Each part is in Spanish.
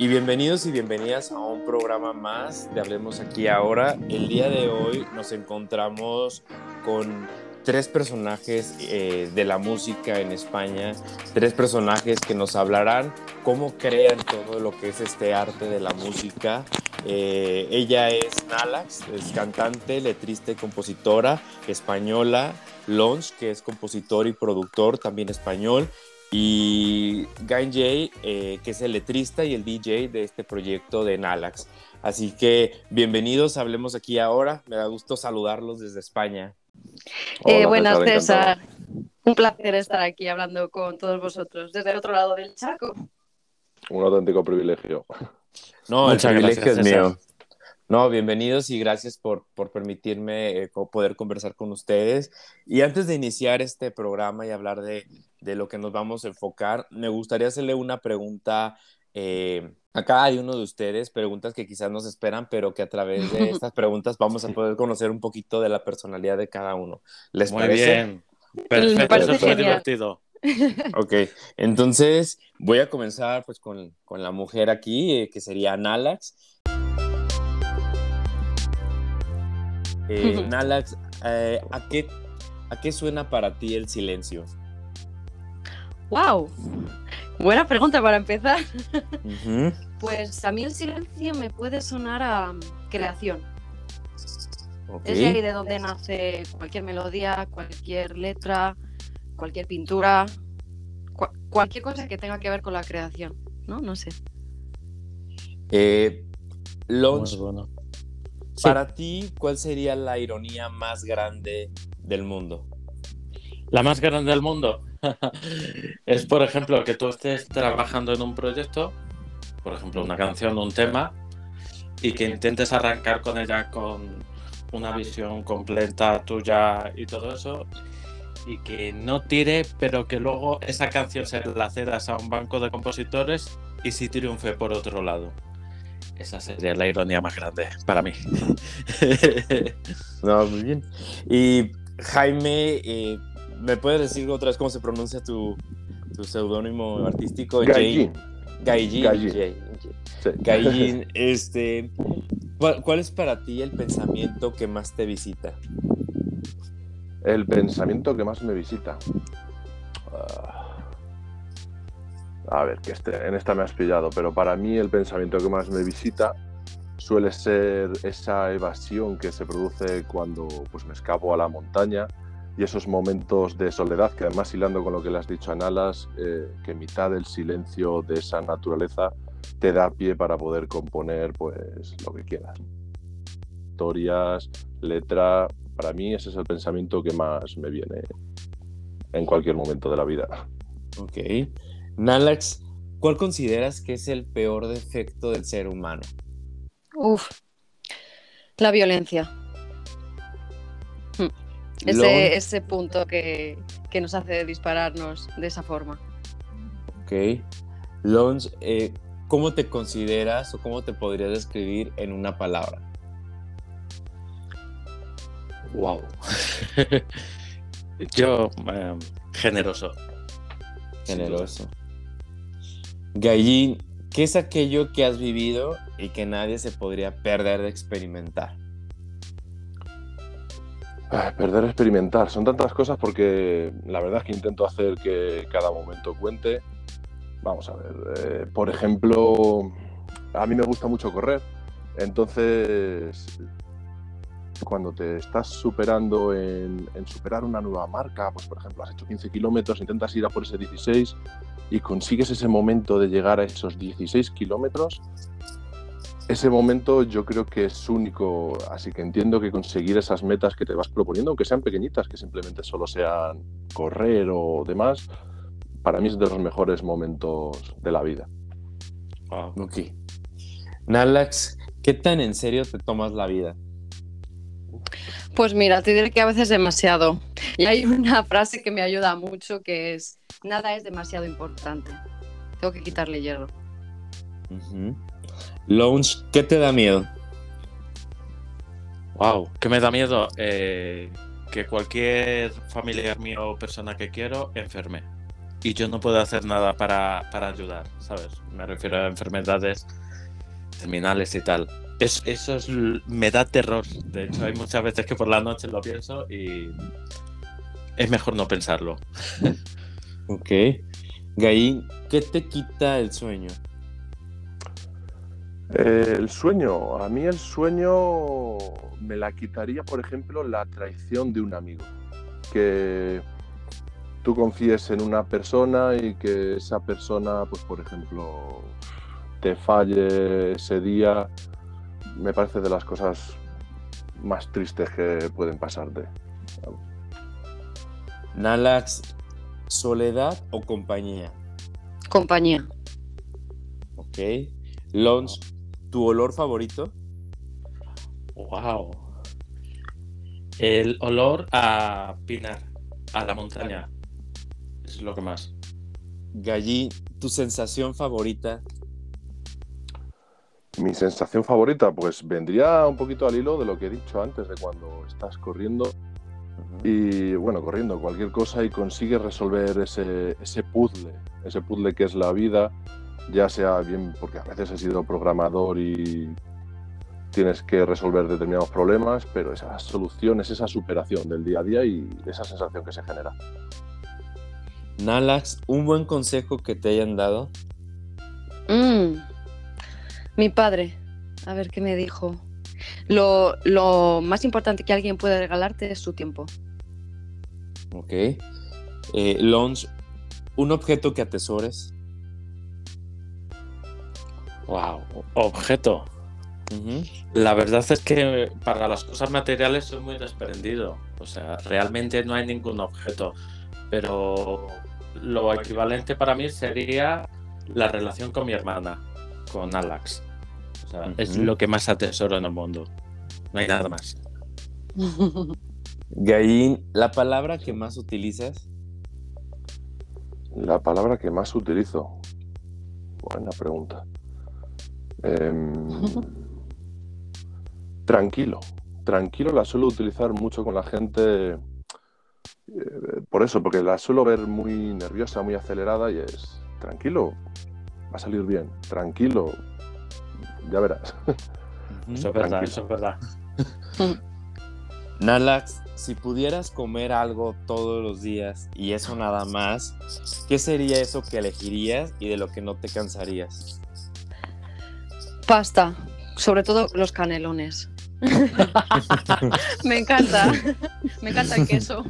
Y bienvenidos y bienvenidas a un programa más de Hablemos aquí ahora. El día de hoy nos encontramos con tres personajes eh, de la música en España, tres personajes que nos hablarán cómo crean todo lo que es este arte de la música. Eh, ella es Nalax, es cantante, letrista y compositora española. Lons, que es compositor y productor también español y Gain Jay, eh, que es el letrista y el DJ de este proyecto de Nalax. Así que bienvenidos, hablemos aquí ahora. Me da gusto saludarlos desde España. Eh, buenas, César. Un placer estar aquí hablando con todos vosotros desde el otro lado del Chaco. Un auténtico privilegio. No, el privilegio es mío. No, bienvenidos y gracias por, por permitirme eh, poder conversar con ustedes. Y antes de iniciar este programa y hablar de, de lo que nos vamos a enfocar, me gustaría hacerle una pregunta eh, a cada uno de ustedes, preguntas que quizás nos esperan, pero que a través de estas preguntas vamos a poder conocer un poquito de la personalidad de cada uno. ¿Les Muy parece? bien. Perfecto, eso fue divertido. Ok, entonces voy a comenzar pues con, con la mujer aquí, eh, que sería Nalax. Eh, Nalax, eh, ¿a, qué, ¿a qué suena para ti el silencio? ¡Wow! Buena pregunta para empezar. Pues a mí el silencio me puede sonar a mm, creación. Es de ahí de donde nace cualquier melodía, cualquier letra, cualquier pintura, cua- cualquier cosa que tenga que ver con la creación, ¿no? No sé. Eh, para ti, ¿cuál sería la ironía más grande del mundo? La más grande del mundo es, por ejemplo, que tú estés trabajando en un proyecto, por ejemplo, una canción, un tema, y que intentes arrancar con ella con una visión completa tuya y todo eso, y que no tire, pero que luego esa canción se la cedas a un banco de compositores y sí triunfe por otro lado. Esa sería la ironía más grande para mí. No, muy bien. Y Jaime, eh, ¿me puedes decir otra vez cómo se pronuncia tu, tu seudónimo artístico? Gaijin. Gaijin. Gaijin. Jay- Sí. Gaijin, este, ¿cuál, cuál es para ti el pensamiento que más te visita? El pensamiento que más me visita. Ah. A ver, que este, en esta me has pillado, pero para mí el pensamiento que más me visita suele ser esa evasión que se produce cuando pues, me escapo a la montaña y esos momentos de soledad que además hilando con lo que le has dicho a Nalas, eh, que mitad del silencio de esa naturaleza te da pie para poder componer pues lo que quieras. Historias, letra, para mí ese es el pensamiento que más me viene en cualquier momento de la vida. Ok. Nalax, ¿cuál consideras que es el peor defecto del ser humano? Uf. La violencia. Hmm. Ese, ese punto que, que nos hace dispararnos de esa forma. Ok. Lons, eh, ¿cómo te consideras o cómo te podrías describir en una palabra? Wow. Yo, eh, generoso. Generoso. Gallín, ¿qué es aquello que has vivido y que nadie se podría perder de experimentar? Ay, perder experimentar, son tantas cosas porque la verdad es que intento hacer que cada momento cuente. Vamos a ver, eh, por ejemplo, a mí me gusta mucho correr, entonces cuando te estás superando en, en superar una nueva marca, pues por ejemplo has hecho 15 kilómetros, intentas ir a por ese 16 y consigues ese momento de llegar a esos 16 kilómetros, ese momento yo creo que es único, así que entiendo que conseguir esas metas que te vas proponiendo, aunque sean pequeñitas, que simplemente solo sean correr o demás, para mí es de los mejores momentos de la vida. Wow. Ok. Nalax, ¿qué tan en serio te tomas la vida? Pues mira, te diré que a veces demasiado. Y hay una frase que me ayuda mucho que es, nada es demasiado importante. Tengo que quitarle hierro. Lounge, ¿qué te da miedo? Wow, ¿qué me da miedo? Eh, que cualquier familiar mío o persona que quiero enferme. y yo no puedo hacer nada para, para ayudar, ¿sabes? Me refiero a enfermedades terminales y tal. Es, eso es, me da terror. De hecho, hay muchas veces que por la noche lo pienso y es mejor no pensarlo. ok. Gaín, ¿qué te quita el sueño? Eh, el sueño, a mí el sueño me la quitaría, por ejemplo, la traición de un amigo. Que tú confíes en una persona y que esa persona, pues por ejemplo, te falle ese día, me parece de las cosas más tristes que pueden pasarte. Nalax, ¿soledad o compañía? Compañía. Ok. Lons, ¿tu olor favorito? Wow. El olor a pinar, a la montaña. Es lo que más. Gallí, ¿tu sensación favorita? Mi sensación favorita, pues vendría un poquito al hilo de lo que he dicho antes, de cuando estás corriendo y, bueno, corriendo cualquier cosa y consigues resolver ese, ese puzzle, ese puzzle que es la vida, ya sea bien porque a veces he sido programador y tienes que resolver determinados problemas, pero esa solución es esa superación del día a día y esa sensación que se genera. Nalax, ¿un buen consejo que te hayan dado? Mm. Mi padre, a ver qué me dijo. Lo, más importante que alguien puede regalarte es su tiempo. Ok. Eh, Lons, ¿un objeto que atesores? Wow, objeto. La verdad es que para las cosas materiales soy muy desprendido. O sea, realmente no hay ningún objeto. Pero lo equivalente para mí sería la relación con mi hermana, con Alex. Es lo que más atesoro en el mundo. No hay nada más. Gaín, ¿la palabra que más utilizas? La palabra que más utilizo. Buena pregunta. Em, tranquilo. Tranquilo la suelo utilizar mucho con la gente. Eh, por eso, porque la suelo ver muy nerviosa, muy acelerada y es tranquilo, va a salir bien. Tranquilo, ya verás. Eso es verdad, eso es verdad. Nalax, si pudieras comer algo todos los días y eso nada más, ¿qué sería eso que elegirías y de lo que no te cansarías? Pasta, sobre todo los canelones. Me encanta, me encanta el queso.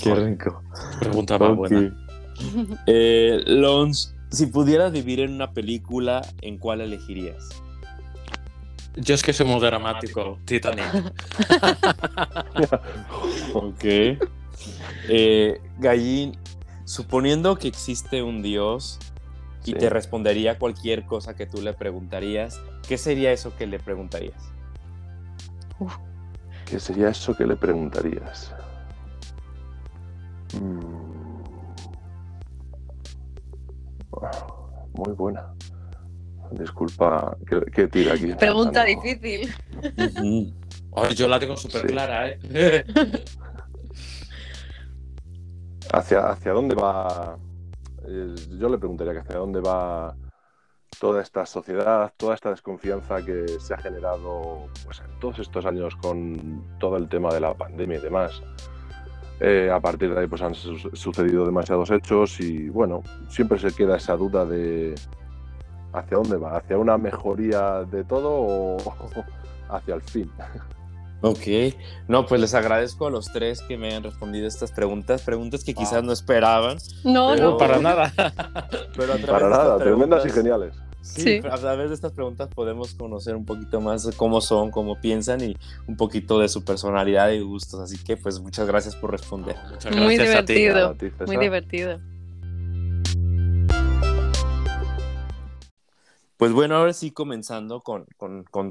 Qué rico. Pregunta más buena. Eh, Lons, si pudieras vivir en una película, ¿en cuál elegirías? Yo es que soy muy dramático, Titanic. ok. Eh, Gallín, suponiendo que existe un Dios y te respondería cualquier cosa que tú le preguntarías, ¿qué sería eso que le preguntarías? ¿Qué sería eso que le preguntarías? Mm. Muy buena. Disculpa, ¿qué, tira aquí? Pregunta difícil. yo la tengo súper clara, ¿eh? ¿Hacia, ¿Hacia dónde va? Eh, yo le preguntaría que hacia dónde va toda esta sociedad, toda esta desconfianza que se ha generado pues, en todos estos años con todo el tema de la pandemia y demás. Eh, a partir de ahí pues han sucedido demasiados hechos y bueno, siempre se queda esa duda de hacia dónde va, hacia una mejoría de todo o hacia el fin. Ok, no, pues les agradezco a los tres que me hayan respondido estas preguntas, preguntas que quizás no esperaban. No, no, para nada. Pero para nada, tremendas y geniales. Sí, a través de estas preguntas podemos conocer un poquito más cómo son, cómo piensan y un poquito de su personalidad y gustos. Así que, pues, muchas gracias por responder. muy divertido, muy divertido. Pues bueno, ahora sí comenzando con,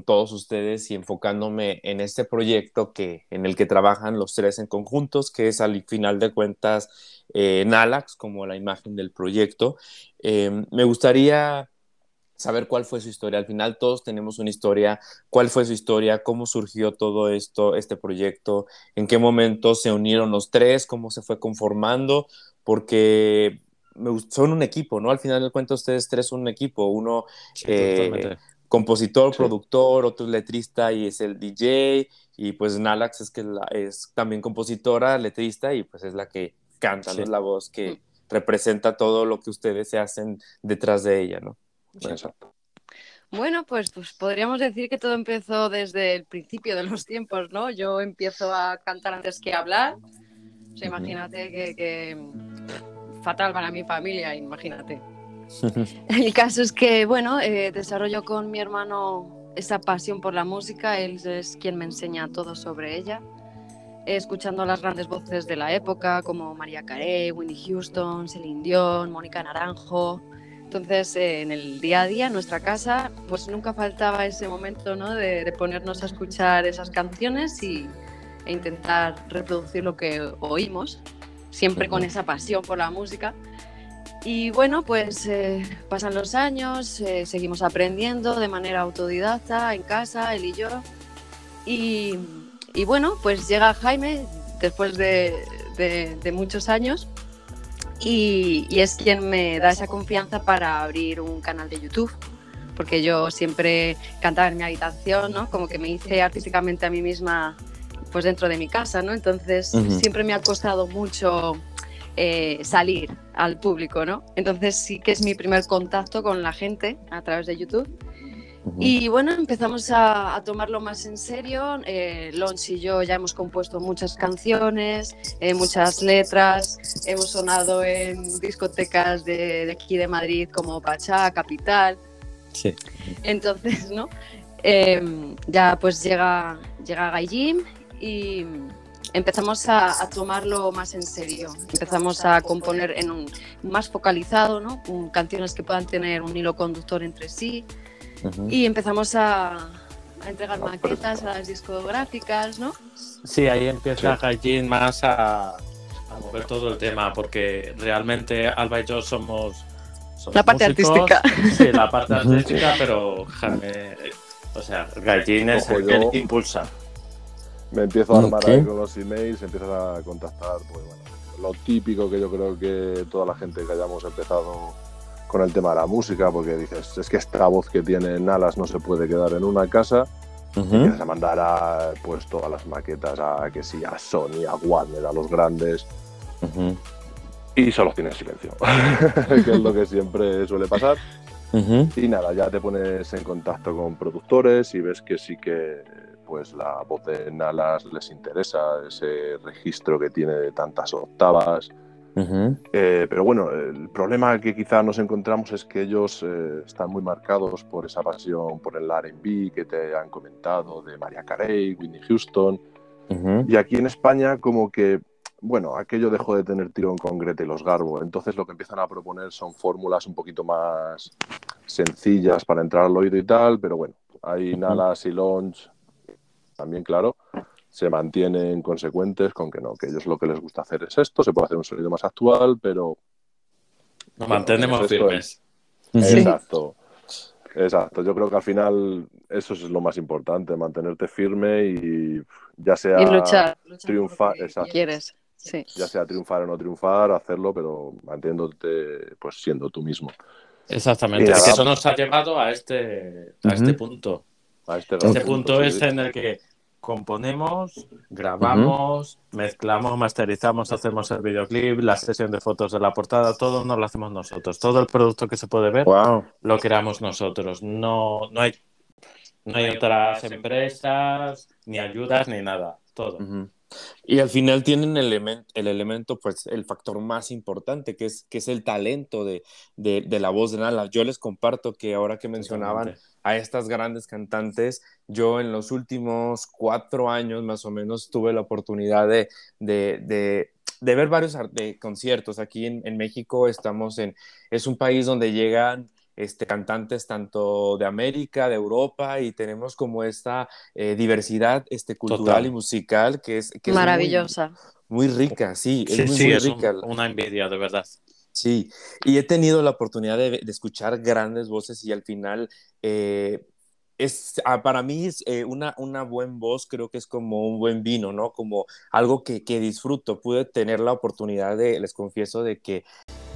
todos ustedes y enfocándome en este proyecto que, en el que trabajan los tres en conjuntos, que es al final de cuentas eh, Nalax como la imagen del proyecto. Eh, me gustaría saber cuál fue su historia. Al final todos tenemos una historia, cuál fue su historia, cómo surgió todo esto, este proyecto, en qué momento se unieron los tres, cómo se fue conformando, porque son un equipo, ¿no? Al final del cuento ustedes tres son un equipo, uno eh, compositor, productor, otro letrista y es el DJ, y pues Nalax es que es también compositora, letrista y pues es la que canta, es la voz que mm. representa todo lo que ustedes se hacen detrás de ella, ¿no? Exacto. Bueno, pues, pues podríamos decir que todo empezó desde el principio de los tiempos, ¿no? Yo empiezo a cantar antes que hablar. O sea, imagínate que, fatal para mi familia, imagínate. el caso es que, bueno, eh, desarrollo con mi hermano esa pasión por la música. Él es quien me enseña todo sobre ella. Escuchando las grandes voces de la época, como María Carey, Winnie Houston, Celine Dion, Mónica Naranjo, entonces, eh, en el día a día, en nuestra casa, pues nunca faltaba ese momento ¿no? de, ponernos a escuchar esas canciones y, e intentar reproducir lo que oímos, siempre con esa pasión por la música. Y bueno, pues eh, pasan los años, eh, seguimos aprendiendo de manera autodidacta en casa, él y yo. Y, y bueno, pues llega Jaime después de, de, de muchos años y, es quien me da esa confianza para abrir un canal de YouTube porque yo siempre cantaba en mi habitación, ¿no? Como que me hice artísticamente a mí misma pues dentro de mi casa, ¿no? Entonces siempre me ha costado mucho eh, salir al público, ¿no? Entonces sí que es mi primer contacto con la gente a través de YouTube y bueno, empezamos a, tomarlo más en serio. Eh, y yo ya hemos compuesto muchas canciones, eh, muchas letras, hemos sonado en discotecas de, aquí de Madrid como Pachá, Capital. Sí. Entonces, ¿no? Em, ya pues llega, llega Gallín y empezamos a, tomarlo más en serio. Empezamos a componer en un más focalizado, ¿no? canciones que puedan tener un hilo conductor entre sí y empezamos a, entregar maquetas a las discográficas, ¿no? Sí, ahí empieza Gallín más a, mover todo el tema, porque realmente Alba y yo somos. la parte artística. Sí, la parte artística, pero Jaime, o sea, Gallín es el que impulsa. Me empiezo a armar ahí con los emails, empiezas a contactar, pues bueno, lo típico que yo creo que toda la gente que hayamos empezado con el tema de la música, porque dices, es que esta voz que tiene Nalas no se puede quedar en una casa. y empiezas a mandar a, pues, todas las maquetas a que sí, a Sony, a Warner, a los grandes. Y solo tienes silencio, que es lo que siempre suele pasar. Y nada, ya te pones en contacto con productores y ves que sí que pues la voz de Nalas les interesa, ese registro que tiene de tantas octavas, eh, pero bueno, el problema que quizá nos encontramos es que ellos eh, están muy marcados por esa pasión por el RB que te han comentado de María Carey, Whitney Houston. Y aquí en España, como que, bueno, aquello dejó de tener tirón con Grete y los Garbo. Entonces lo que empiezan a proponer son fórmulas un poquito más sencillas para entrar al oído y tal. Pero bueno, hay Nalas y Launch también, claro se mantienen consecuentes con que no, que ellos lo que les gusta hacer es esto, se puede hacer un sonido más actual, pero... Nos mantenemos firmes. Exacto. Exacto, yo creo que al final eso es lo más importante, mantenerte firme y ya sea luchar, triunfar, quieres, sí. ya sea triunfar o no triunfar, hacerlo, pero manteniéndote pues siendo tú mismo. Exactamente, que eso nos ha llevado a este, a este punto. A este, este punto es en el que componemos, grabamos, mezclamos, masterizamos, hacemos el videoclip, la sesión de fotos de la portada, todo nos lo hacemos nosotros. Todo el producto que se puede ver lo creamos nosotros. No, no, hay, no hay otras empresas, ni ayudas, ni nada. Todo. Y al final tienen el, elemento, el elemento, pues el factor más importante, que es, que es el talento de, de, la voz de Nala. Yo les comparto que ahora que mencionaban a estas grandes cantantes, yo en los últimos cuatro años más o menos tuve la oportunidad de, de, de ver varios conciertos. Aquí en, en, México estamos en, es un país donde llegan este, cantantes tanto de América, de Europa, y tenemos como esta eh, diversidad este, cultural y musical que es, maravillosa. Muy, rica, sí, es muy, rica. una envidia, de verdad. Sí, y he tenido la oportunidad de, de escuchar grandes voces y al final eh, es, ah, para mí es, eh, una, una buena voz creo que es como un buen vino, ¿no? Como algo que, que disfruto. Pude tener la oportunidad de, les confieso, de que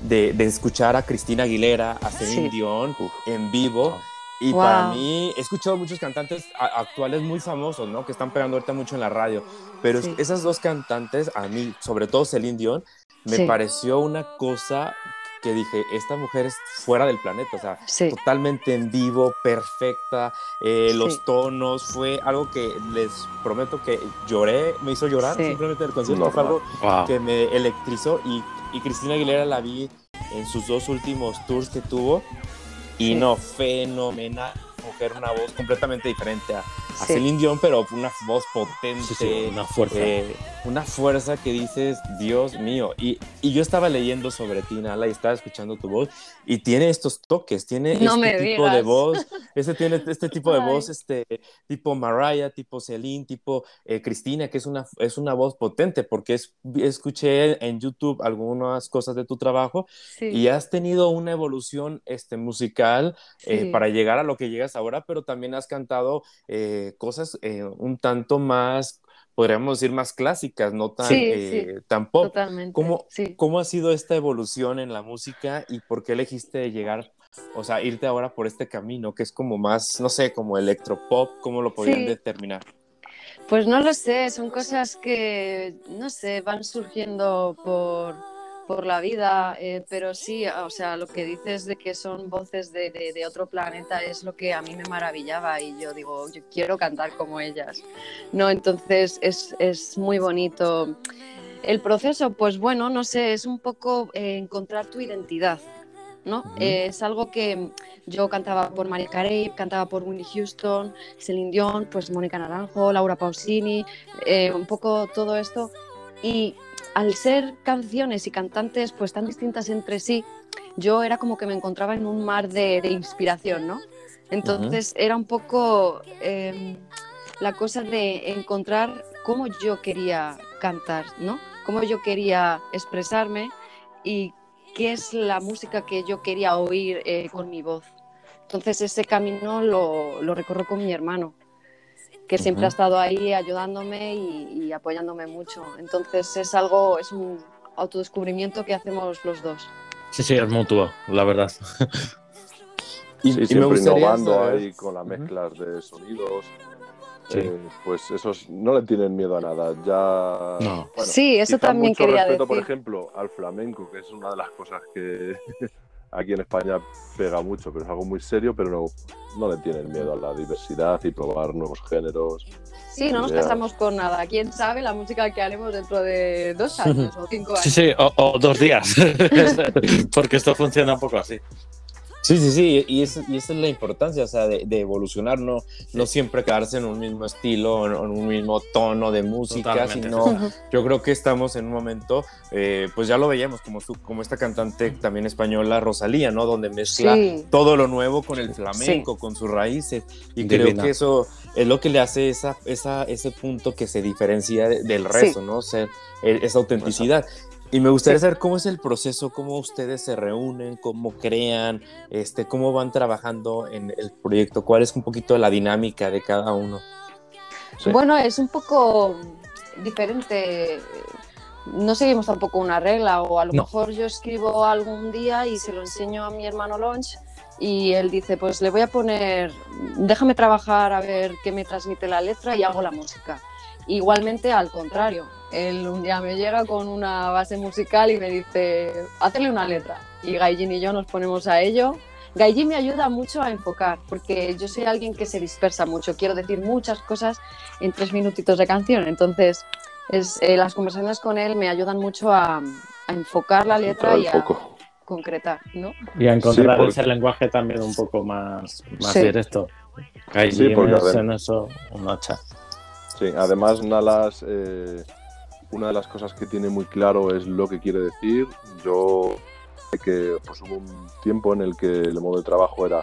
de, de escuchar a Cristina Aguilera, a Celine Sí. Dion en vivo. Y Wow. para mí, he escuchado muchos cantantes actuales muy famosos, ¿no? Que están pegando ahorita mucho en la radio. Pero Sí. esas dos cantantes, a mí, sobre todo Celine Dion, me Sí. pareció una cosa que dije, esta mujer es fuera del planeta, o sea, Sí. totalmente en vivo, perfecta, eh, los Sí. tonos, fue algo que les prometo que lloré, me hizo llorar Sí. simplemente el concierto, fue algo Wow. que me electrizó y, y Cristina Aguilera la vi en sus dos últimos tours que tuvo y Sí. no, fenomenal, mujer, una voz completamente diferente a, a. Celine Dion, pero una voz potente, Sí, sí, una fuerza. eh, una fuerza que dices, Dios mío. Y, y yo estaba leyendo sobre ti, Nala, y estaba escuchando tu voz, y tiene estos toques, tiene No este tipo de voz, este tiene este tipo de Ay. voz, este tipo Mariah, tipo Celine, tipo eh, Cristina, que es una, es una voz potente, porque es, escuché en YouTube algunas cosas de tu trabajo Sí. y has tenido una evolución este, musical eh, para llegar a lo que llegas ahora, pero también has cantado eh, cosas un tanto más, podríamos decir, más clásicas, no tan, Sí, eh, tan pop. Totalmente. ¿Cómo, Sí. ¿Cómo ha sido esta evolución en la música y por qué elegiste llegar, o sea, irte ahora por este camino que es como más, no sé, como electropop, ¿cómo lo podrían determinar? Pues no lo sé, son cosas que, no sé, van surgiendo por, por la vida, eh, pero sí, o sea, lo que dices de que son voces de, de- de otro planeta es lo que a mí me maravillaba y yo digo, yo quiero cantar como ellas. No, entonces es, es muy bonito. El proceso, pues bueno, no sé, es un poco eh, encontrar tu identidad. ¿no? Ujú. Eh, es algo que yo cantaba por María Carey, cantaba por Winnie Houston, Celine Dion, pues Mónica Naranjo, Laura Pausini, eh, un poco todo esto. Y al ser canciones y cantantes pues tan distintas entre sí, yo era como que me encontraba en un mar de, de inspiración, ¿no? Entonces era un poco eh, la cosa de encontrar cómo yo quería cantar, ¿no? Cómo yo quería expresarme y qué es la música que yo quería oír eh, con mi voz. Entonces ese camino lo, lo recorro con mi hermano, que siempre Ujú. ha estado ahí ayudándome y, y apoyándome mucho. Entonces es algo, es un autodescubrimiento que hacemos los dos. Sí, sí, es mutuo, la verdad. Y, Sí, y me siempre gustaría innovando saber- ahí con las mezclas de sonidos. Sí. Eh, pues esos no le tienen miedo a nada. Ya. No. bueno, sí, eso también mucho quería respeto, decir. por ejemplo, al flamenco, que es una de las cosas que aquí en España pega mucho, pero es algo muy serio, pero no, no le tienen miedo a la diversidad y probar nuevos géneros. Sí, no nos casamos con nada. ¿Quién sabe la música que haremos dentro de dos años o cinco años? Sí, sí, o, o dos días. Porque esto funciona un poco así. Sí, sí, sí, y, es- y esa es la importancia, o sea, de, de evolucionar, no, no siempre quedarse en un mismo estilo, en, en un mismo tono de música, Totalmente. sino yo creo que estamos en un momento, eh, pues ya lo veíamos, como, su- como esta cantante también española, Rosalía, ¿no? Donde mezcla Sí. todo lo nuevo con el flamenco, con sus raíces, y creo que eso es lo que le hace esa, esa, ese punto que se diferencia de- del resto, ¿no? Ser, eh, esa autenticidad. Y me gustaría Sí. saber cómo es el proceso, cómo ustedes se reúnen, cómo crean, este, cómo van trabajando en el proyecto, cuál es un poquito la dinámica de cada uno. Sí. Bueno, es un poco diferente. No seguimos tampoco una regla, o a lo No. mejor yo escribo algún día y se lo enseño a mi hermano Launch y él dice, pues le voy a poner, déjame trabajar a ver qué me transmite la letra y hago la música. Igualmente al contrario, él un día me llega con una base musical y me dice, hazle una letra. Y Gaijin y yo nos ponemos a ello. Gaijin me ayuda mucho a enfocar, porque yo soy alguien que se dispersa mucho, quiero decir muchas cosas en tres minutitos de canción. Entonces, es, eh, las conversaciones con él me ayudan mucho a, a enfocar la letra y a concretar, ¿no? Y a encontrar porque- ese lenguaje también un poco más, más Sí. directo. Ahí Sí, porque, a ver- en eso un hacha. Sí, además Nalas, eh, una de las cosas que tiene muy claro es lo que quiere decir. Yo sé que pues, hubo un tiempo en el que el modo de trabajo era,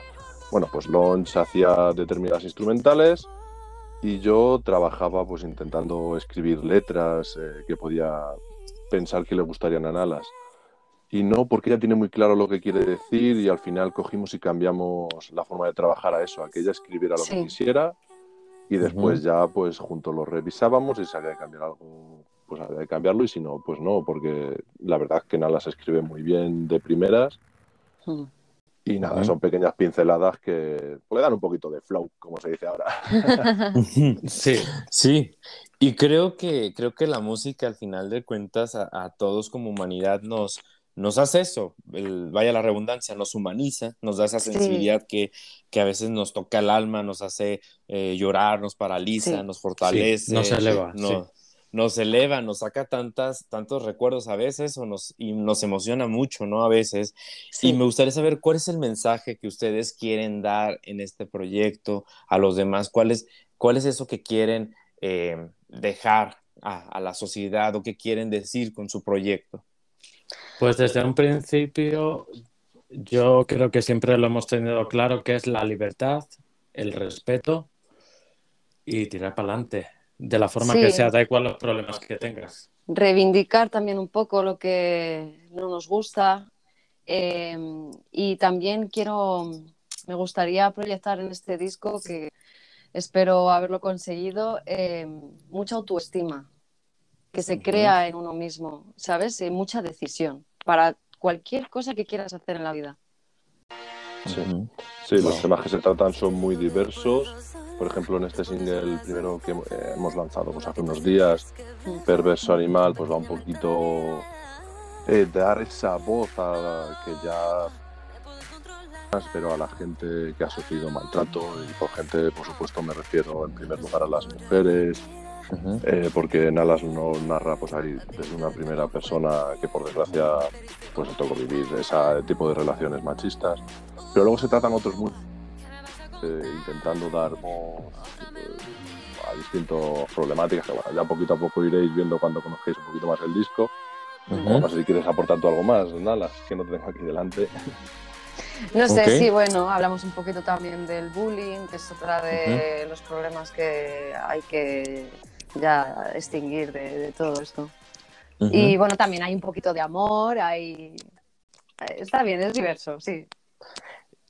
bueno, pues Launch hacía determinadas instrumentales y yo trabajaba pues intentando escribir letras eh, que podía pensar que le gustarían a Nalas. y no porque ella tiene muy claro lo que quiere decir y al final cogimos y cambiamos la forma de trabajar a eso, a que ella escribiera lo que quisiera y después ya pues juntos lo revisábamos y si había que cambiar algo pues había que cambiarlo y si no pues no porque la verdad es que Nala se escribe muy bien de primeras. Mm. y nada son pequeñas pinceladas que le dan un poquito de flow como se dice ahora. Sí. Sí. Y creo que creo que la música al final de cuentas a todos como humanidad nos nos hace eso, vaya la redundancia, nos humaniza, nos da esa sensibilidad que, que, a veces nos toca el alma, nos hace eh, llorar, nos paraliza, nos fortalece. nos eleva. nos eleva, nos saca tantas, tantos recuerdos a veces o nos, y nos emociona mucho, ¿no? A veces. Y me gustaría saber cuál es el mensaje que ustedes quieren dar en este proyecto a los demás, cuál es, cuál es eso que quieren eh, dejar a, a la sociedad o qué quieren decir con su proyecto. Pues desde un principio yo creo que siempre lo hemos tenido claro que es la libertad, el respeto y tirar para adelante de la forma que sea, da igual los problemas que tengas. Reivindicar también un poco lo que no nos gusta em, y también quiero, me gustaría proyectar en este disco que espero haberlo conseguido, em, mucha autoestima que se crea en uno mismo, ¿sabes? Y mucha decisión para cualquier cosa que quieras hacer en la vida. Sí, los temas que se tratan son muy diversos. Por ejemplo, en este single, primero que hemos lanzado pues, hace unos días, Perverso Animal, pues va un poquito eh, dar esa voz a que ya pero a la gente que ha sufrido maltrato y por gente, por supuesto, me refiero en primer lugar a las mujeres, eh, porque Nalas no narra pues ahí desde una primera persona que por desgracia pues le tocó vivir ese tipo de relaciones machistas pero luego se tratan otros muy eh, intentando dar eh, a distintas problemáticas que bueno, ya poquito a poco iréis viendo cuando conozcáis un poquito más el disco. No sé si quieres aportar tú algo más Nalas que no te tengo aquí delante. No sé, sí, bueno, hablamos un poquito también del bullying, que es otra de los problemas que hay que ya extinguir de, todo esto. Y bueno, también hay un poquito de amor, hay... Está bien, es diverso, sí.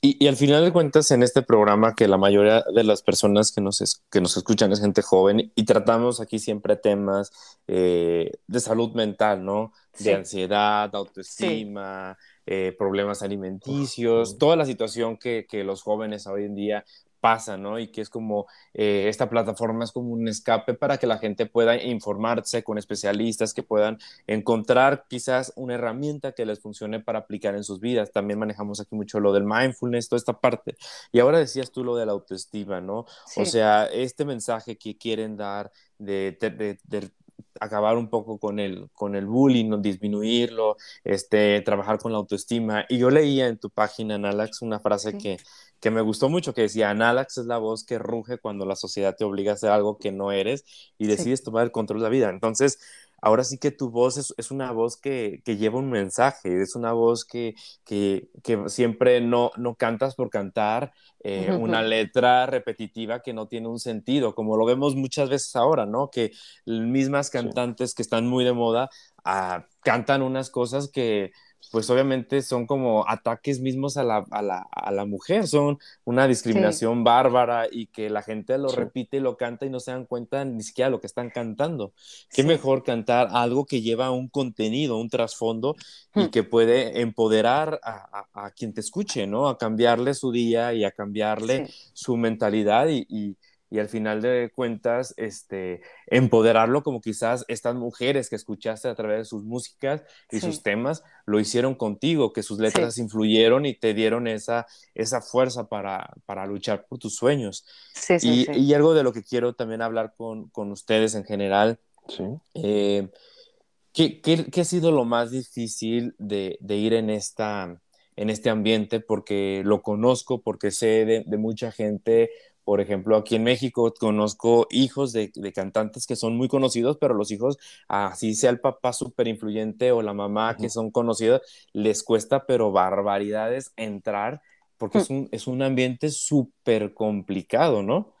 Y, al final de cuentas, en este programa, que la mayoría de las personas que nos, que nos escuchan es gente joven, y tratamos aquí siempre temas eh, de salud mental, ¿no? De ansiedad, autoestima, eh, problemas alimenticios, toda la situación que, que, los jóvenes hoy en día pasa, ¿no? Y que es como, eh, esta plataforma es como un escape para que la gente pueda informarse con especialistas que puedan encontrar quizás una herramienta que les funcione para aplicar en sus vidas. También manejamos aquí mucho lo del mindfulness, toda esta parte. Y ahora decías tú lo de la autoestima, ¿no? O sea, este mensaje que quieren dar de, de, acabar un poco con el, con el bullying, disminuirlo, este, trabajar con la autoestima. Y yo leía en tu página, Nalax, una frase que, que me gustó mucho, que decía, Analax es la voz que ruge cuando la sociedad te obliga a hacer algo que no eres y decides tomar el control de la vida. Entonces, ahora sí que tu voz es, es una voz que, que, lleva un mensaje, es una voz que, que, que siempre no, no, cantas por cantar, eh, una letra repetitiva que no tiene un sentido, como lo vemos muchas veces ahora, ¿no? Que mismas cantantes que están muy de moda ah, cantan unas cosas que pues obviamente son como ataques mismos a la, a la, a la mujer, son una discriminación bárbara y que la gente lo repite y lo canta y no se dan cuenta ni siquiera lo que están cantando. Qué mejor cantar algo que lleva un contenido, un trasfondo y hmm. que puede empoderar a, a, quien te escuche, ¿no? A cambiarle su día y a cambiarle su mentalidad y y al final de cuentas, este, empoderarlo como quizás estas mujeres que escuchaste a través de sus músicas y sus temas lo hicieron contigo, que sus letras influyeron y te dieron esa, esa fuerza para, para luchar por tus sueños. Y, y, algo de lo que quiero también hablar con, con ustedes en general. Eh, ¿qué, qué, qué, ha sido lo más difícil de, de ir en esta en este ambiente porque lo conozco, porque sé de, de mucha gente por ejemplo, aquí en México conozco hijos de, cantantes que son muy conocidos, pero los hijos, así sea el papá súper influyente o la mamá que son conocidas, les cuesta, pero barbaridades entrar porque es, mm. un, es un ambiente súper complicado, ¿no?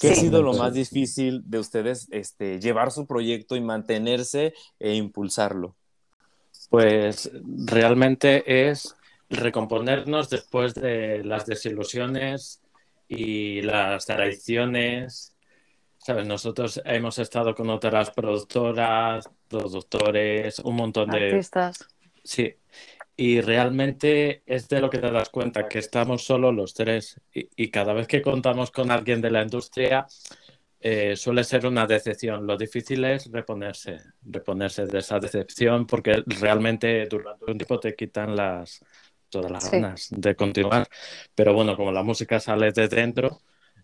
¿Qué ha sido lo más difícil de ustedes este, llevar su proyecto y mantenerse e impulsarlo? Pues realmente es recomponernos después de las desilusiones y las traiciones. ¿Sabes? Nosotros hemos estado con otras productoras, productores, un montón de... Artistas. Sí. Y realmente es de lo que te das cuenta, que estamos solo los tres. Y, y cada vez que contamos con alguien de la industria, eh, suele ser una decepción. Lo difícil es reponerse, reponerse de esa decepción, porque realmente durante un tiempo te quitan las, todas las Sí. ganas de continuar. Pero bueno, como la música sale de dentro,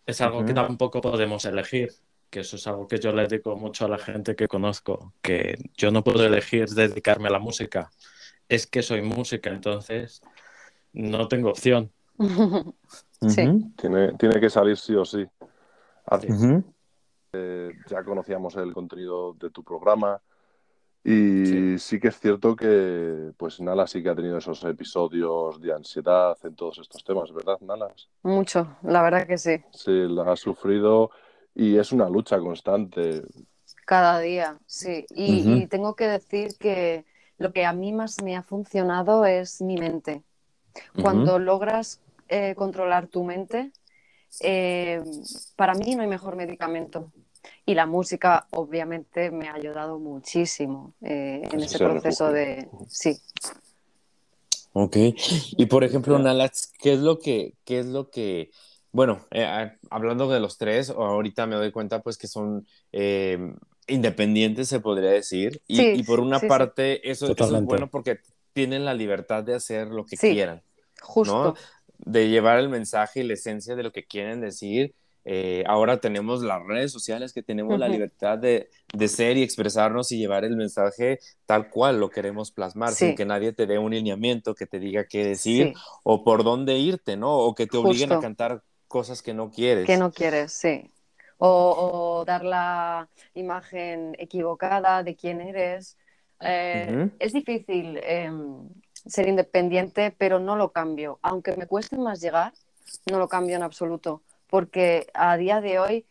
es algo que tampoco podemos elegir. Que eso es algo que yo le digo mucho a la gente que conozco, que yo no puedo elegir dedicarme a la música. Es que soy música, entonces no tengo opción. Sí. Tiene, tiene que salir sí o sí. Ujú. ya conocíamos el contenido de tu programa y sí. que es cierto que pues Nala sí que ha tenido esos episodios de ansiedad en todos estos temas, ¿verdad, Nalas? Mucho, la verdad que sí. Sí, la ha sufrido y es una lucha constante. Cada día, sí. Y tengo que decir que lo que a mí más me ha funcionado es mi mente. Cuando logras eh, controlar tu mente, eh, para mí no hay mejor medicamento. Y la música, obviamente, me ha ayudado muchísimo eh, en Es ese proceso refugio. de... Sí. Ok. Y por ejemplo, Nalax, ¿qué es lo que, qué es lo que, bueno, eh, ah, hablando de los tres, ahorita me doy cuenta pues que son eh, independientes, se podría decir. Y, Sí, y por una sí, sí. parte, Eso, eso es bueno porque tienen la libertad de hacer lo que Sí. quieran, Justo. ¿no? De llevar el mensaje y la esencia de lo que quieren decir. Eh, ahora tenemos las redes sociales que tenemos la Ujú. libertad de, de ser y expresarnos y llevar el mensaje tal cual lo queremos plasmar, Sí. sin que nadie te dé un lineamiento que te diga qué decir Sí, o por dónde irte, ¿no? O que te obliguen a cantar cosas que no quieres. que no quieres, sí. O, o dar la imagen equivocada de quién eres. Eh, Ujú. Es difícil eh, ser independiente, pero no lo cambio. Aunque me cueste más llegar, no lo cambio en absoluto. Porque a día de hoy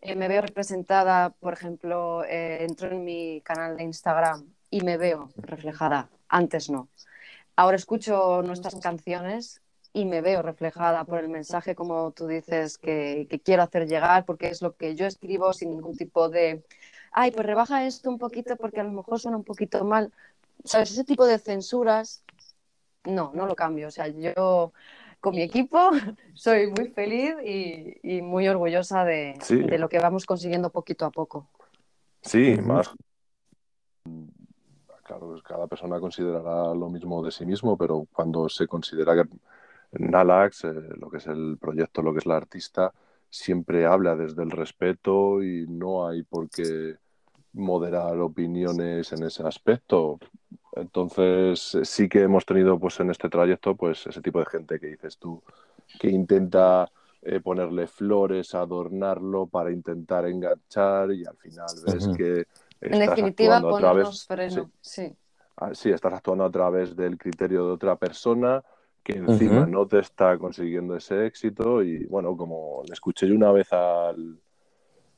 eh, me veo representada, por ejemplo, eh, entro en mi canal de Instagram y me veo reflejada. Antes no. Ahora escucho nuestras canciones y me veo reflejada por el mensaje, como tú dices, que, que quiero hacer llegar, porque es lo que yo escribo sin ningún tipo de, ay, pues rebaja esto un poquito porque a lo mejor suena un poquito mal. ¿Sabes? Ese tipo de censuras, no, no lo cambio. O sea, yo con mi equipo soy muy feliz y, y muy orgullosa de, Sí. de lo que vamos consiguiendo poquito a poco. Sí, más. Claro, cada persona considerará lo mismo de sí mismo, pero cuando se considera que Nalax, eh, lo que es el proyecto, lo que es la artista, siempre habla desde el respeto y no hay por qué moderar opiniones en ese aspecto. Entonces, sí que hemos tenido pues en este trayecto pues ese tipo de gente que dices tú, que intenta eh, ponerle flores, adornarlo para intentar enganchar y al final ves que En definitiva, actuando a través, ponernos freno. Sí. ah, sí, estás actuando a través del criterio de otra persona que encima no te está consiguiendo ese éxito y bueno, como le escuché yo una vez al,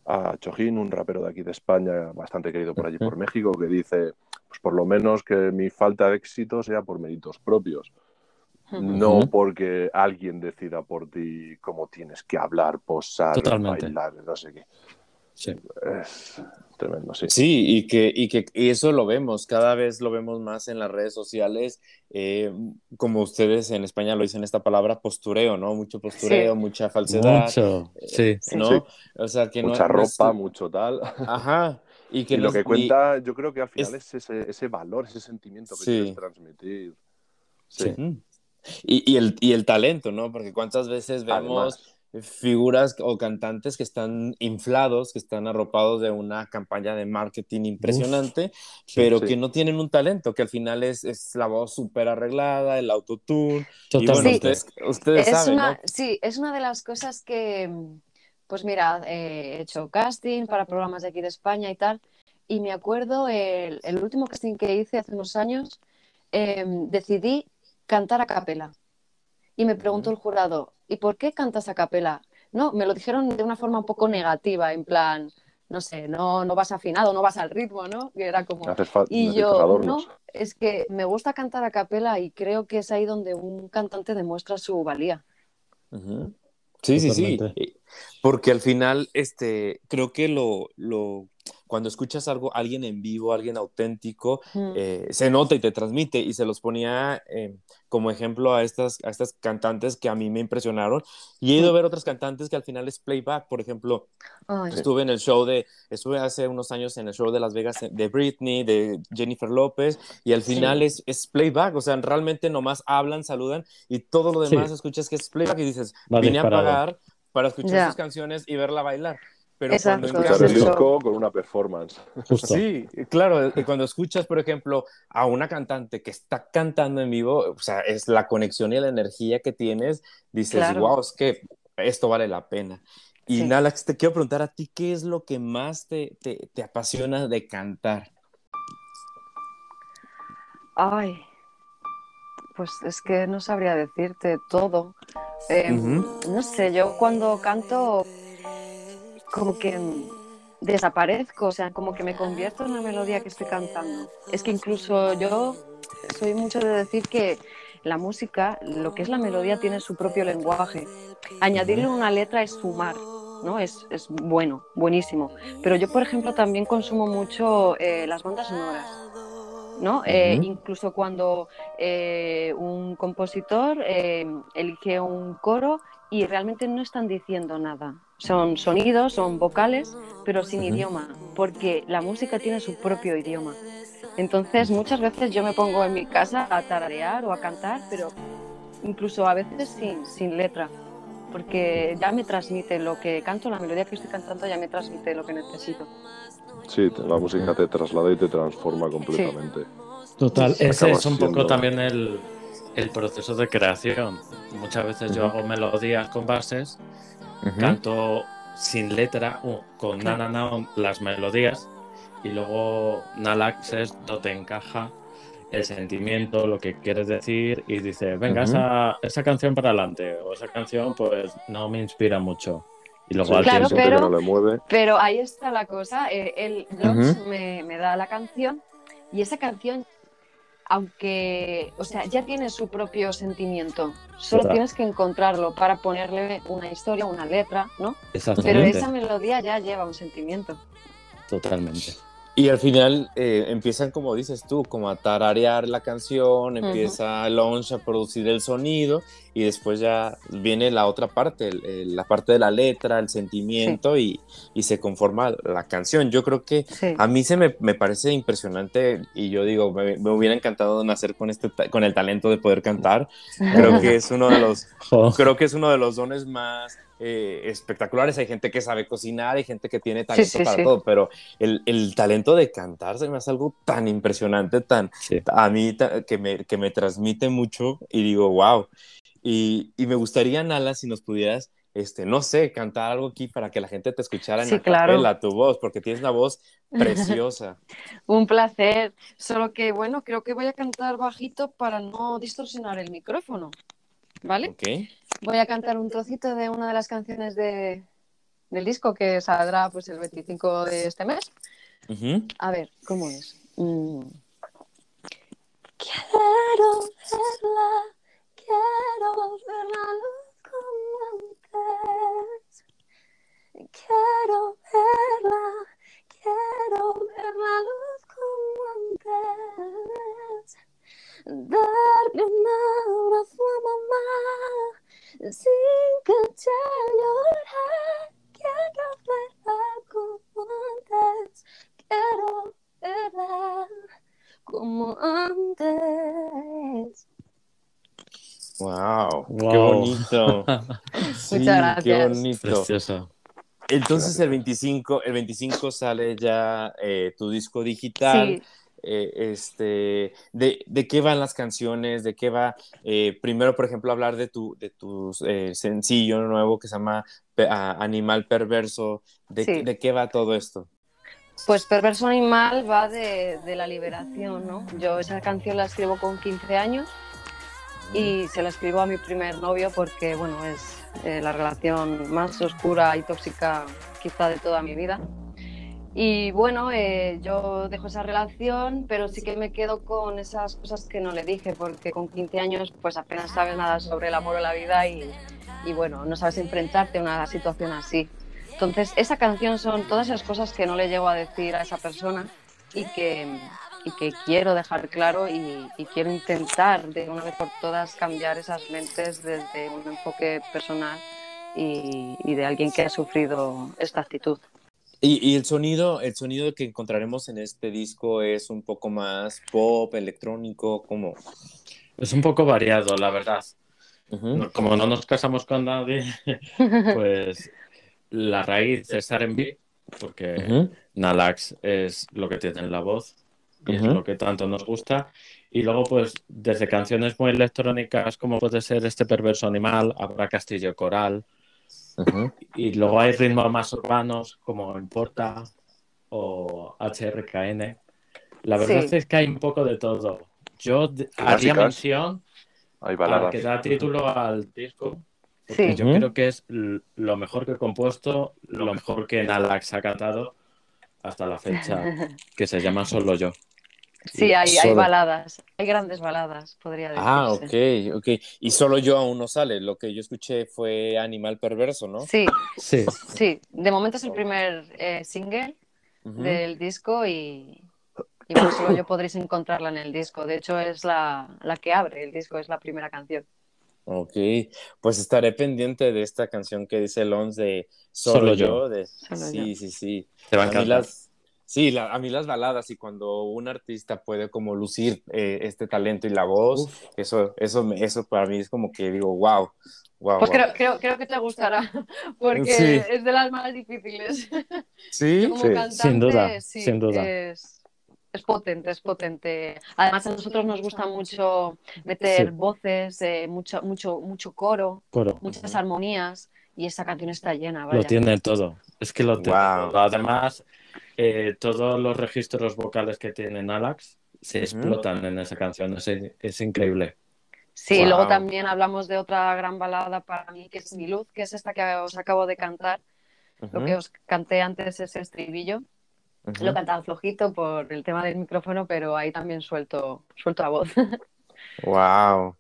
a Chojín, un rapero de aquí de España, bastante querido por allí por México, que dice, pues por lo menos que mi falta de éxito sea por méritos propios, no porque alguien decida por ti cómo tienes que hablar, posar, Totalmente. bailar, no sé qué. Sí. Es tremendo, sí. Sí, y que, y que y eso lo vemos, cada vez lo vemos más en las redes sociales, eh, como ustedes en España lo dicen esta palabra, postureo, ¿no? Mucho postureo, Sí. mucha falsedad, Mucho. Sí. Sí. ¿no? Sí. O sea, que no- Mucha no es- ropa, mucho tal. Ajá, y que y no lo que cuenta, yo creo que al final es- es, ese, ese valor, ese sentimiento que Sí. quieres transmitir. Sí, Mm. Y, y el, y el talento, ¿no? Porque cuántas veces vemos además. figuras o cantantes que están inflados, que están arropados de una campaña de marketing impresionante, pero sí. que no tienen un talento, que al final es, es la voz súper arreglada, el autotune. Y bueno, Totalmente. ustedes, ustedes Es saben, una, ¿no? Sí, es una de las cosas que, pues mira, eh, he hecho casting para programas de aquí de España y tal, y me acuerdo el, el último casting que hice hace unos años, eh, decidí cantar a capela. Y me preguntó el jurado, ¿y por qué cantas a capela? No, me lo dijeron de una forma un poco negativa, en plan, no sé, no, no vas afinado, no vas al ritmo, ¿no? Que era como... Y yo, no, es que me gusta cantar a capela y creo que es ahí donde un cantante demuestra su valía. Ujú. Sí, sí, sí. Eh, Porque al final, este, creo que lo, lo, cuando escuchas algo, alguien en vivo, alguien auténtico, Mm. eh, se nota y te transmite. Y se los ponía eh, como ejemplo a estas, a estas cantantes que a mí me impresionaron. Y he ido a ver otras cantantes que al final es playback. Por ejemplo, Ay, estuve en el show de, estuve hace unos años en el show de Las Vegas eh, de Britney, de Jennifer López, y al Sí. final es, es playback. O sea, realmente nomás hablan, saludan y todo lo Sí. demás escuchas que es playback y dices, Va vine a pagar para escuchar Ya. sus canciones y verla bailar. Pero Exacto, cuando Escuchar el disco con una performance. Justo. Sí, claro, y cuando escuchas, por ejemplo, a una cantante que está cantando en vivo, o sea, es la conexión y la energía que tienes, dices, Claro. wow, es que esto vale la pena. Y Sí. Nalax, te quiero preguntar a ti, ¿qué es lo que más te, te, te apasiona de cantar? Ay, pues es que no sabría decirte todo. Eh, Ujú. No sé, yo cuando canto como que desaparezco, o sea, como que me convierto en la melodía que estoy cantando. Es que incluso yo soy mucho de decir que la música, lo que es la melodía, tiene su propio lenguaje. Añadirle una letra es sumar, ¿no? Es, es bueno, buenísimo. Pero yo, por ejemplo, también consumo mucho eh, las bandas sonoras. ¿no? Eh, Ujú. incluso cuando eh, un compositor eh, elige un coro y realmente no están diciendo nada. Son sonidos, son vocales, pero sin idioma, porque la música tiene su propio idioma. Entonces, muchas veces yo me pongo en mi casa a tararear o a cantar, pero incluso a veces sin, sin letra, porque ya me transmite lo que canto, la melodía que estoy cantando ya me transmite lo que necesito. Sí, la música te traslada y te transforma completamente. Total, ese es un poco también el, el proceso de creación. Muchas veces yo hago melodías con bases, canto sin letra, uh, con na, na, na, las melodías, y luego Nalax es donde te encaja el sentimiento, lo que quieres decir, y dices, venga, esa, esa canción para adelante, o esa canción pues no me inspira mucho. Y luego Sí, al Claro, tiempo- que pero- no le mueve. Pero ahí está la cosa, eh, el me da la canción y esa canción, aunque, o sea, ya tiene su propio sentimiento, solo tienes que encontrarlo para ponerle una historia, una letra, ¿no? Pero esa melodía ya lleva un sentimiento. totalmente. Y al final eh, empiezan, como dices tú, como a tararear la canción, empieza Launch a producir el sonido y después ya viene la otra parte, el- el- la parte de la letra, el sentimiento y, y se conforma la canción. Yo creo que Sí. a mí se me, me parece impresionante y yo digo, me, me hubiera encantado nacer con, este, ta- con el talento de poder cantar. Creo que es uno de los, Jo, creo que es uno de los dones más eh, espectaculares. Hay gente que sabe cocinar, hay gente que tiene talento sí, para sí. todo, pero el, el talento de cantar se me hace algo tan impresionante, tan sí. a mí ta- que me, que me transmite mucho y digo, wow. Y, y me gustaría, Nala, si nos pudieras, este, no sé, cantar algo aquí para que la gente te escuchara en la claro. capela, tu voz, porque tienes una voz preciosa. Un placer, solo que bueno, creo que voy a cantar bajito para no distorsionar el micrófono, ¿vale? ¿Ok? Voy a cantar un trocito de una de las canciones de, del disco que saldrá pues el 25 de este mes. Ujú. A ver, ¿cómo es? Mm. Quiero verla, quiero ver la luz como antes. Quiero verla, quiero ver la luz como antes. Sin ella llore. Quiero verla como antes. Quiero verla como antes. Wow, qué Wow. bonito. Sí, Muchas Qué gracias. bonito. Precioso. Entonces el 25, el 25 sale ya eh, tu disco digital. Sí, eh, este, de, de qué van las canciones, de qué va, eh, primero, por ejemplo, hablar de tu, de tu eh, sencillo nuevo que se llama Animal Perverso, de, Sí. de qué va todo esto. pues Perverso Animal va de, de la liberación, ¿no? Yo esa canción la escribo con 15 años y se la escribo a mi primer novio porque, bueno, es eh, la relación más oscura y tóxica quizá de toda mi vida. Y bueno, eh, yo dejo esa relación, pero sí que me quedo con esas cosas que no le dije, porque con 15 años pues apenas sabes nada sobre el amor o la vida y, y bueno, no sabes enfrentarte a una situación así. Entonces, esa canción son todas esas cosas que no le llego a decir a esa persona y que, y que quiero dejar claro y, y quiero intentar de una vez por todas cambiar esas mentes desde un enfoque personal y, y de alguien que ha sufrido esta actitud. Y, y, el sonido, el sonido que encontraremos en este disco es un poco más pop, electrónico, como es un poco variado, la verdad. Uh -huh. Como no nos casamos con nadie, pues la raíz es R&B, porque uh -huh. Nalax es lo que tiene en la voz y uh -huh. es lo que tanto nos gusta. Y luego, pues, desde canciones muy electrónicas, como puede ser este perverso animal, habrá castillo coral, Uh -huh. Y luego hay ritmos más urbanos como Importa o HRKN. La verdad sí. es que hay un poco de todo. Yo haría mención hay a que da título al disco. Porque sí. yo uh -huh. creo que es lo mejor que he compuesto, lo mejor que Nalax ha cantado hasta la fecha, que se llama Solo Yo. Sí, hay, solo... hay, baladas, hay grandes baladas, podría decirse. Ah, ok, ok. Y solo yo aún no sale. Lo que yo escuché fue Animal Perverso, ¿no? Sí, sí. sí. De momento es el primer eh, single uh -huh. del disco y, y bueno, solo yo podréis encontrarla en el disco. De hecho, es la, la que abre el disco, es la primera canción. Ok, pues estaré pendiente de esta canción que dice Lons de Solo, solo yo. De... Solo sí, yo. sí, sí. Te va a encantar. Sí, la, a mí las baladas y cuando un artista puede como lucir eh, este talento y la voz, eso, eso, eso para mí es como que digo, wow. wow pues wow. Creo, creo, creo, que te gustará, porque sí. es de las más difíciles. Sí, como sí. Cantante, sin duda, sí, sin duda. Es, es, potente, es potente. Además a nosotros nos gusta mucho meter sí. voces, eh, mucho, mucho, mucho coro, coro, muchas armonías y esa canción está llena. Vaya. Lo tiene todo, es que lo tiene wow. todo. Además eh, todos los registros vocales que tiene Nalax se explotan en esa canción, es, es increíble. Sí, wow. luego también hablamos de otra gran balada para mí, que es Mi Luz, que es esta que os acabo de cantar. Uh -huh. Lo que os canté antes es el estribillo. Uh -huh. Lo cantaba flojito por el tema del micrófono, pero ahí también suelto, suelto la voz. ¡Wow!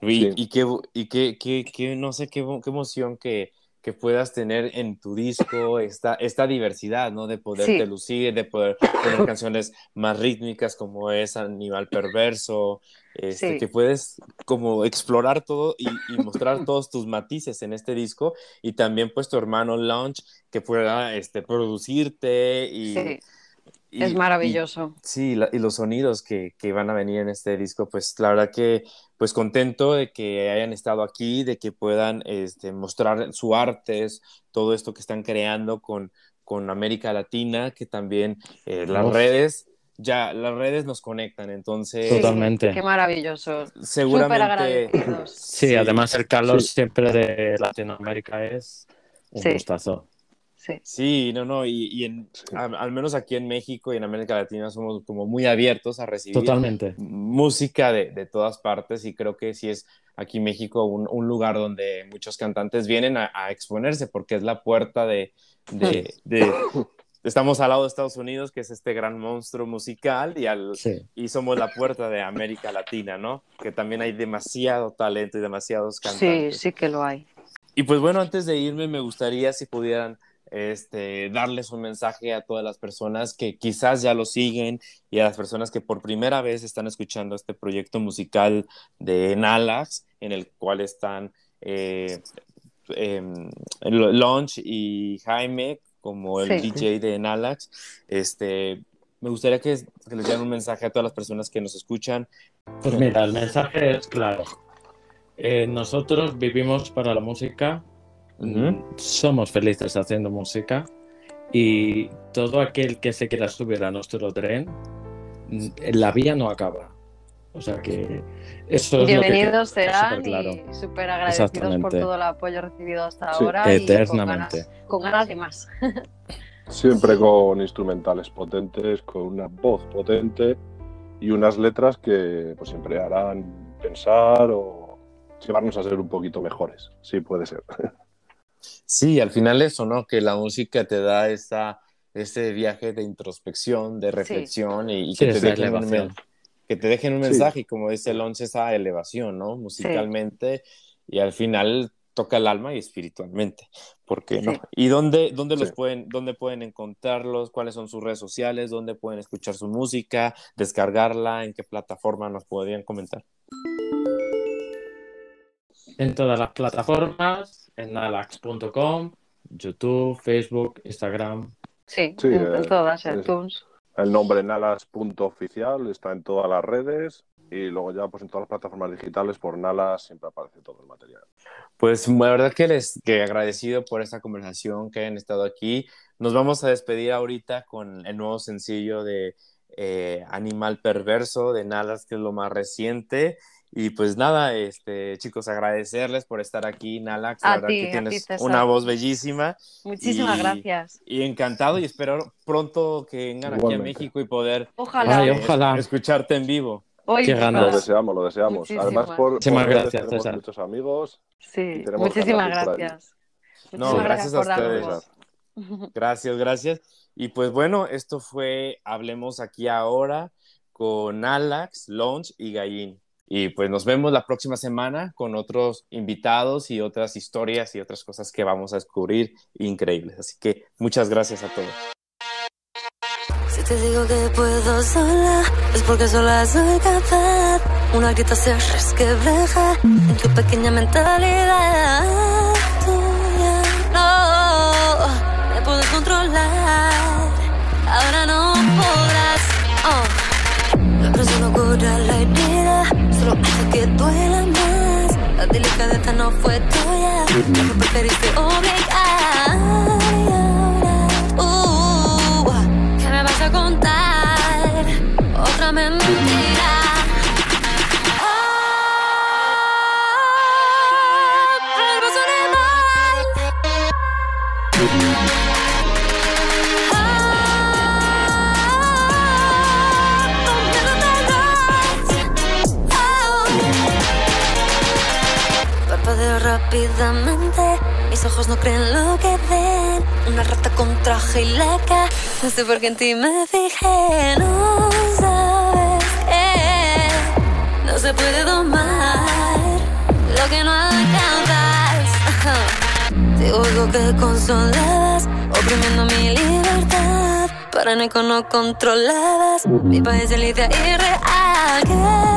Y, sí. y, qué, y qué, qué, qué, no sé, qué, qué emoción que, que puedas tener en tu disco esta, esta diversidad, ¿no? De poderte sí. lucir, de poder tener canciones más rítmicas como es Animal Perverso, este, sí. que puedes como explorar todo y, y, mostrar todos tus matices en este disco y también pues tu hermano Launch que pueda este, producirte y... Sí. Y, es maravilloso. Y, sí, la, y los sonidos que, que, van a venir en este disco, pues la verdad que pues contento de que hayan estado aquí, de que puedan este, mostrar su arte, todo esto que están creando con, con América Latina, que también eh, las Uf. redes, ya las redes nos conectan, entonces... Totalmente. Qué maravilloso. Seguramente... Sí, sí, además el calor sí. siempre de Latinoamérica es un sí. gustazo. Sí. sí, no, no, y, y en, al, al, menos aquí en México y en América Latina somos como muy abiertos a recibir Totalmente. música de, de todas partes y creo que sí es aquí México un, un lugar donde muchos cantantes vienen a, a, exponerse porque es la puerta de, de, de, Estamos al lado de Estados Unidos, que es este gran monstruo musical, y, al, sí. y somos la puerta de América Latina, ¿no? Que también hay demasiado talento y demasiados cantantes. Sí, sí que lo hay. Y pues bueno, antes de irme, me gustaría si pudieran este, darles un mensaje a todas las personas que quizás ya lo siguen y a las personas que por primera vez están escuchando este proyecto musical de Nalax, en el cual están eh, eh, Launch y Jaime como el sí. DJ de Nalax. Este, me gustaría que, que les dieran un mensaje a todas las personas que nos escuchan. Pues mira, el mensaje es claro. Eh, nosotros vivimos para la música, Uh -huh. Somos felices haciendo música y todo aquel que se quiera subir a nuestro tren, la vía no acaba. O sea que eso Bienvenidos es lo que serán claro. y súper agradecidos por todo el apoyo recibido hasta sí. ahora. Eternamente. Y con, ganas, con ganas de más. Siempre con instrumentales potentes, con una voz potente y unas letras que pues, siempre harán pensar o llevarnos a ser un poquito mejores. Sí, puede ser. Sí, al final eso, ¿no? Que la música te da esa, este viaje de introspección, de reflexión y, y Sí, que, te dejen un, que te dejen un Sí. mensaje, y como dice Alonso, esa elevación, ¿no? Musicalmente y al final toca el alma y espiritualmente. ¿Por qué no? Sí. ¿Y dónde, dónde los Sí. pueden, dónde pueden encontrarlos? ¿Cuáles son sus redes sociales? ¿Dónde pueden escuchar su música? ¿Descargarla? ¿En qué plataforma nos podrían comentar? En todas las plataformas, en nalax.com, YouTube, Facebook, Instagram. Sí, Sí, en, eh, en todas, en es- iTunes. El nombre nalas.oficial está en todas las redes y luego ya pues en todas las plataformas digitales por Nalas siempre aparece todo el material. Pues la verdad que les que agradecido por esta conversación que hayan estado aquí. Nos vamos a despedir ahorita con el nuevo sencillo de eh, Animal Perverso de Nalas, que es lo más reciente. Y pues nada, este, chicos, agradecerles por estar aquí, Nalax. La A verdad ti, que tienes una voz bellísima. Muchísimas y- gracias. Y encantado y espero pronto que vengan aquí a. México y poder Ojalá. Ay, eh, ojalá. escucharte en vivo. Hoy, Qué ganas. Lo deseamos, lo deseamos. Muchísimas. Además por, Muchísimas gracias, tenemos César. muchos amigos. Sí, muchísimas gracias. No, Muchísimas gracias a darnos ustedes. Gracias, gracias. Y pues bueno, esto fue Hablemos aquí ahora con Alax, Launch y Gallín. Y pues nos vemos la próxima semana con otros invitados y otras historias y otras cosas que vamos a descubrir increíbles. Así que muchas gracias a todos. Si te digo que puedo sola, es porque sola soy capaz. Una grita se resquebraja en tu pequeña mentalidad. No fue tuya, que preferiste obligar. Tú, ¿qué me vas a contar? Otra mentira. Perverso animal. Ah, mis ojos no creen lo que ven. Una rata con traje y laca, no sé por qué en ti me fijé. No sabes que no se puede domar lo que no alcanzas. Te oigo que consolabas, oprimiendo mi libertad. Paranoico no controlabas, mi país delicia irreal.